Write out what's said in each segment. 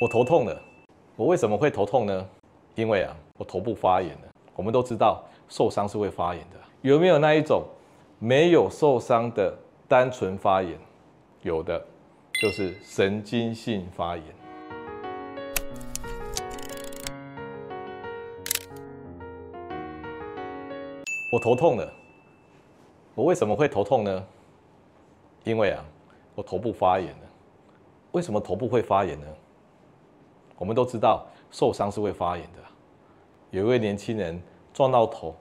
我头痛了，我为什么会头痛呢？因为啊，我头部发炎了。我们都知道受伤是会发炎的，有没有那一种没有受伤的单纯发炎？有的，就是神经性发炎。我头痛了，我为什么会头痛呢？因为啊，我头部发炎了。为什么头部会发炎呢？我们都知道受伤是会发炎的。有一位年轻人撞到头，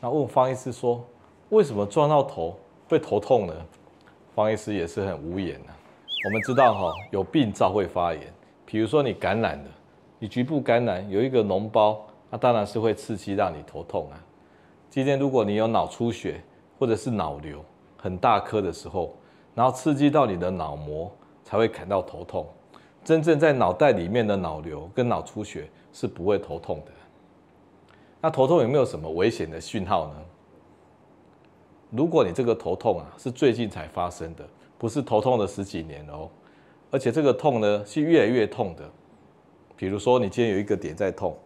那问方医师说：“为什么撞到头会头痛呢？”方医师也是很无言啊。我们知道哈，有病灶会发炎，比如说你感染了，你局部感染有一个脓包，那当然是会刺激让你头痛啊。今天如果你有脑出血或者是脑瘤很大颗的时候，然后刺激到你的脑膜，才会感到头痛。真正在脑袋里面的脑瘤跟脑出血是不会头痛的。那头痛有没有什么危险的讯号呢？如果你这个头痛啊是最近才发生的，不是头痛了十几年哦，而且这个痛呢是越来越痛的。比如说你今天有一个点在痛，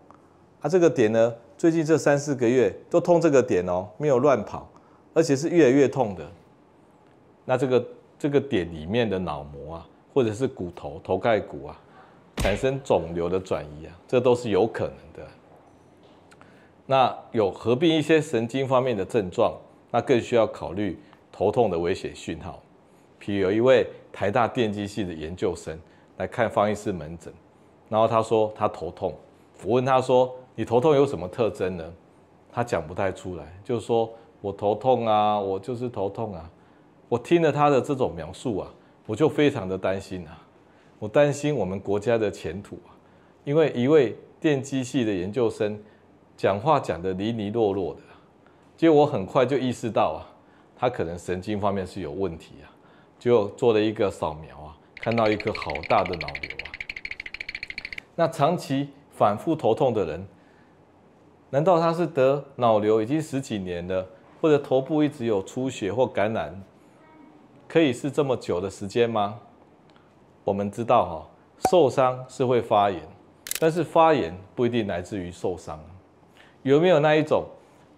啊这个点呢最近这三四个月都痛这个点哦，没有乱跑，而且是越来越痛的。那这个这个点里面的脑膜啊。或者是骨头、头盖骨啊，产生肿瘤的转移啊，这都是有可能的。那有合并一些神经方面的症状，那更需要考虑头痛的危险讯号。譬如有一位台大电机系的研究生来看方医师门诊，然后他说他头痛，我问他说，你头痛有什么特征呢？他讲不太出来，就是说我头痛啊，我就是头痛啊。我听了他的这种描述啊。我就非常的担心啊，我担心我们国家的前途啊，因为一位电机系的研究生讲话讲得离离落落的，结果我很快就意识到啊，他可能神经方面是有问题啊，就做了一个扫描啊，看到一颗好大的脑瘤啊。那长期反复头痛的人，难道他是得脑瘤已经十几年了，或者头部一直有出血或感染？可以是这么久的时间吗？我们知道哈，受伤是会发炎，但是发炎不一定来自于受伤。有没有那一种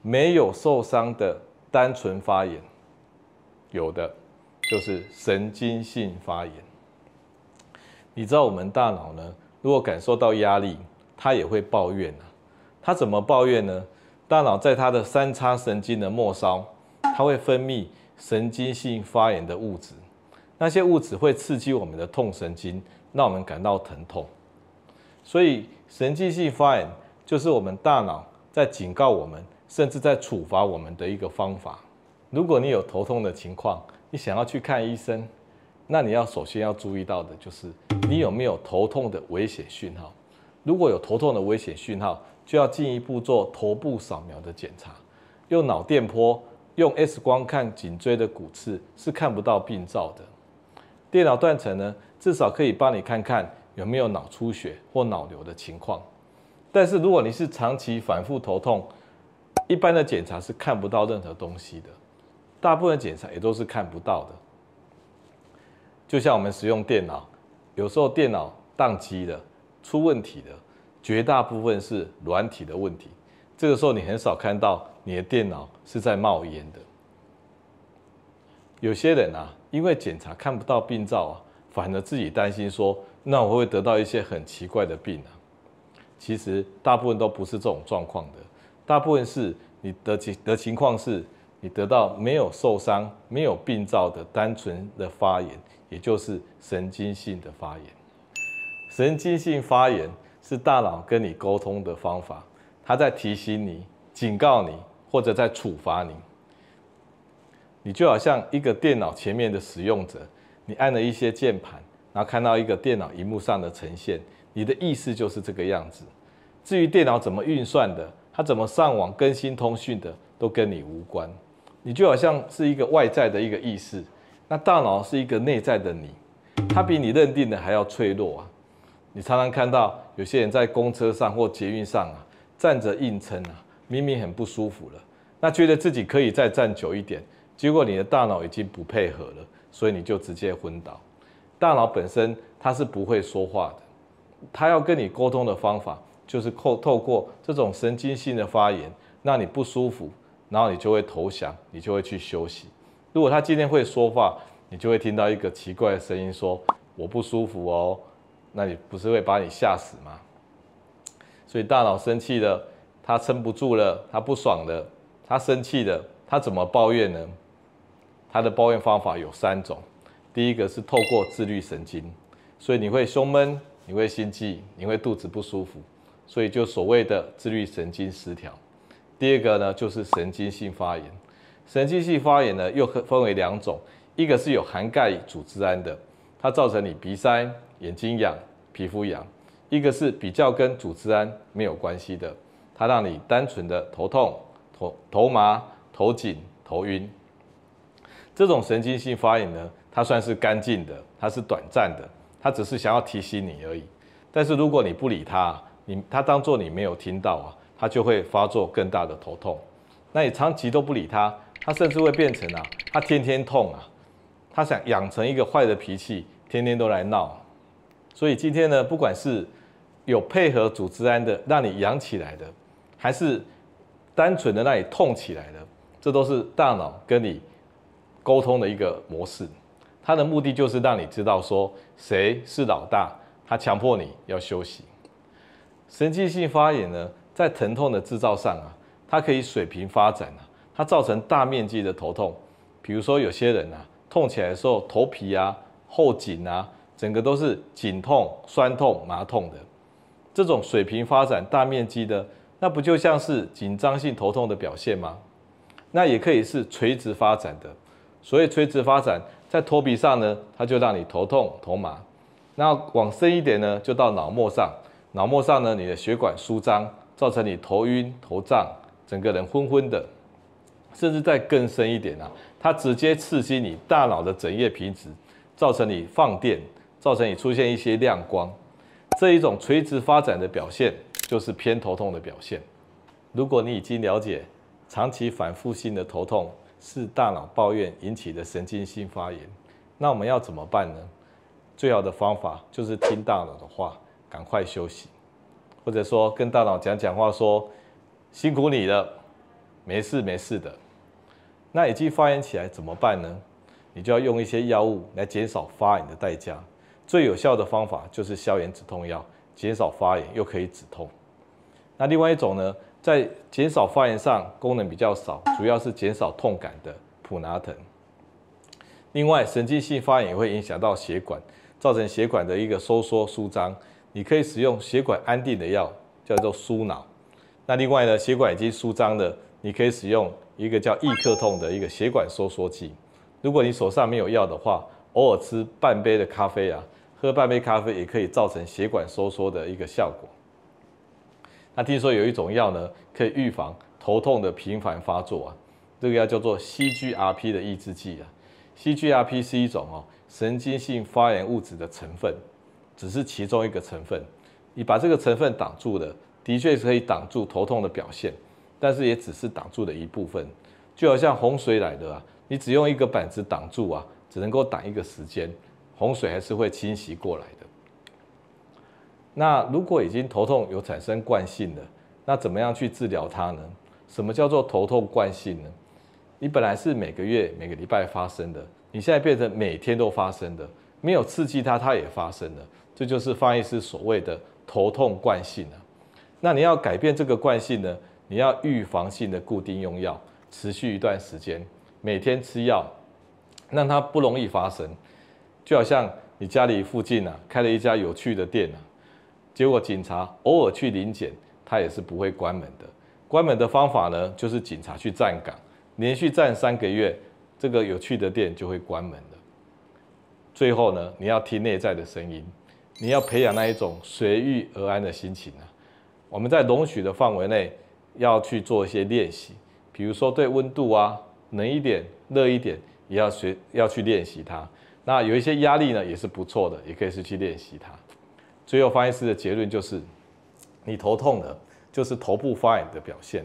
没有受伤的单纯发炎？有的，就是神经性发炎。你知道我们大脑呢，如果感受到压力，它也会抱怨啊。它怎么抱怨呢？大脑在它的三叉神经的末梢，它会分泌。神经性发炎的物质，那些物质会刺激我们的痛神经，让我们感到疼痛。所以，神经性发炎就是我们大脑在警告我们，甚至在处罚我们的一个方法。如果你有头痛的情况，你想要去看医生，那你要首先要注意到的就是你有没有头痛的危险讯号。如果有头痛的危险讯号，就要进一步做头部扫描的检查，用脑电波。用 X 光看颈椎的骨刺是看不到病灶的，电脑断层呢，至少可以帮你看看有没有脑出血或脑瘤的情况。但是如果你是长期反复头痛，一般的检查是看不到任何东西的，大部分检查也都是看不到的。就像我们使用电脑，有时候电脑宕机了、出问题的，绝大部分是软体的问题。这个时候你很少看到你的电脑是在冒烟的。有些人啊，因为检查看不到病灶啊，反而自己担心说，那我会得到一些很奇怪的病啊。其实大部分都不是这种状况的，大部分是你的情的情况是，你得到没有受伤、没有病灶的单纯的发炎，也就是神经性的发炎。神经性发炎是大脑跟你沟通的方法。他在提醒你、警告你，或者在处罚你。你就好像一个电脑前面的使用者，你按了一些键盘，然后看到一个电脑荧幕上的呈现，你的意识就是这个样子。至于电脑怎么运算的，它怎么上网更新通讯的，都跟你无关。你就好像是一个外在的一个意识，那大脑是一个内在的你，它比你认定的还要脆弱啊。你常常看到有些人在公车上或捷运上啊。站着硬撑啊，明明很不舒服了，那觉得自己可以再站久一点，结果你的大脑已经不配合了，所以你就直接昏倒。大脑本身它是不会说话的，它要跟你沟通的方法，就是透透过这种神经性的发炎，让你不舒服，然后你就会投降，你就会去休息。如果他今天会说话，你就会听到一个奇怪的声音说我不舒服哦，那你不是会把你吓死吗？所以大脑生气了，他撑不住了，他不爽了，他生气了，他怎么抱怨呢？他的抱怨方法有三种，第一个是透过自律神经，所以你会胸闷，你会心悸，你会肚子不舒服，所以就所谓的自律神经失调。第二个呢，就是神经性发炎，神经性发炎呢又分为两种，一个是有含钙组织胺的，它造成你鼻塞、眼睛痒、皮肤痒；一个是比较跟组织胺没有关系的，它让你单纯的头痛、头头麻、头紧、头晕。这种神经性发炎呢，它算是干净的，它是短暂的，它只是想要提醒你而已。但是如果你不理它，你它当作你没有听到啊，它就会发作更大的头痛。那你长期都不理它，它甚至会变成啊，它天天痛啊，它想养成一个坏的脾气，天天都来闹。所以今天呢，不管是有配合组织胺的让你养起来的，还是单纯的让你痛起来的，这都是大脑跟你。沟通的一个模式，它的目的就是让你知道说谁是老大，他强迫你要休息。神经性发炎呢，在疼痛的制造上啊，它可以水平发展啊，它造成大面积的头痛。比如说有些人啊，痛起来的时候头皮啊、后颈啊，整个都是紧痛、酸痛、麻痛的。这种水平发展、大面积的，那不就像是紧张性头痛的表现吗？那也可以是垂直发展的。所以垂直发展在头皮上呢，它就让你头痛头麻；那往深一点呢，就到脑膜上。脑膜上呢，你的血管舒张，造成你头晕头胀，整个人昏昏的。甚至再更深一点啊，它直接刺激你大脑的枕叶皮质，造成你放电，造成你出现一些亮光。这一种垂直发展的表现，就是偏头痛的表现。如果你已经了解长期反复性的头痛，是大脑抱怨引起的神经性发炎，那我们要怎么办呢？最好的方法就是听大脑的话，赶快休息，或者说跟大脑讲讲话说，辛苦你了，没事没事的。那已经发炎起来怎么办呢？你就要用一些药物来减少发炎的代价。最有效的方法就是消炎止痛药，减少发炎又可以止痛。那另外一种呢？在减少发炎上功能比较少，主要是减少痛感的普拿疼。另外，神经性发炎也会影响到血管，造成血管的一个收缩舒张。你可以使用血管安定的药，叫做舒脑。那另外呢，血管已经舒张的，你可以使用一个叫易克痛的一个血管收缩剂。如果你手上没有药的话，偶尔吃半杯的咖啡啊，喝半杯咖啡也可以造成血管收缩的一个效果。那听说有一种药呢，可以预防头痛的频繁发作啊，这个药叫做 CGRP 的抑制剂啊。CGRP 是一种哦神经性发炎物质的成分，只是其中一个成分。你把这个成分挡住了，的确是可以挡住头痛的表现，但是也只是挡住的一部分。就好像洪水来了啊，你只用一个板子挡住啊，只能够挡一个时间，洪水还是会侵袭过来的。那如果已经头痛有产生惯性了，那怎么样去治疗它呢？什么叫做头痛惯性呢？你本来是每个月、每个礼拜发生的，你现在变成每天都发生的，没有刺激它，它也发生了，这就是方医师所谓的头痛惯性了。那你要改变这个惯性呢？你要预防性的固定用药，持续一段时间，每天吃药，让它不容易发生。就好像你家里附近啊，开了一家有趣的店啊。结果警察偶尔去临检，他也是不会关门的。关门的方法呢，就是警察去站岗，连续站三个月，这个有趣的店就会关门了。最后呢，你要听内在的声音，你要培养那一种随遇而安的心情啊。我们在容许的范围内要去做一些练习，比如说对温度啊，冷一点、热一点，也要学要去练习它。那有一些压力呢，也是不错的，也可以是去练习它。最后，方医师的结论就是，你头痛了，就是头部发炎的表现。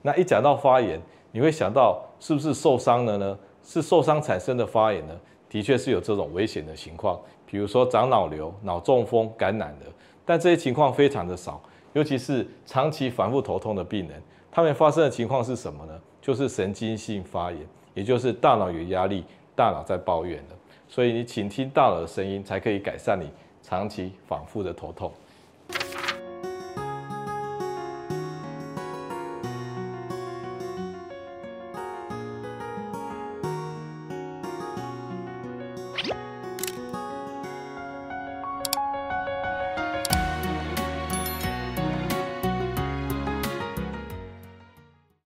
那一讲到发炎，你会想到是不是受伤了呢？是受伤产生的发炎呢？的确是有这种危险的情况，比如说长脑瘤、脑中风感染的，但这些情况非常的少，尤其是长期反复头痛的病人，他们发生的情况是什么呢？就是神经性发炎，也就是大脑有压力，大脑在抱怨了。所以你倾听大脑的声音，才可以改善你长期反复的头痛。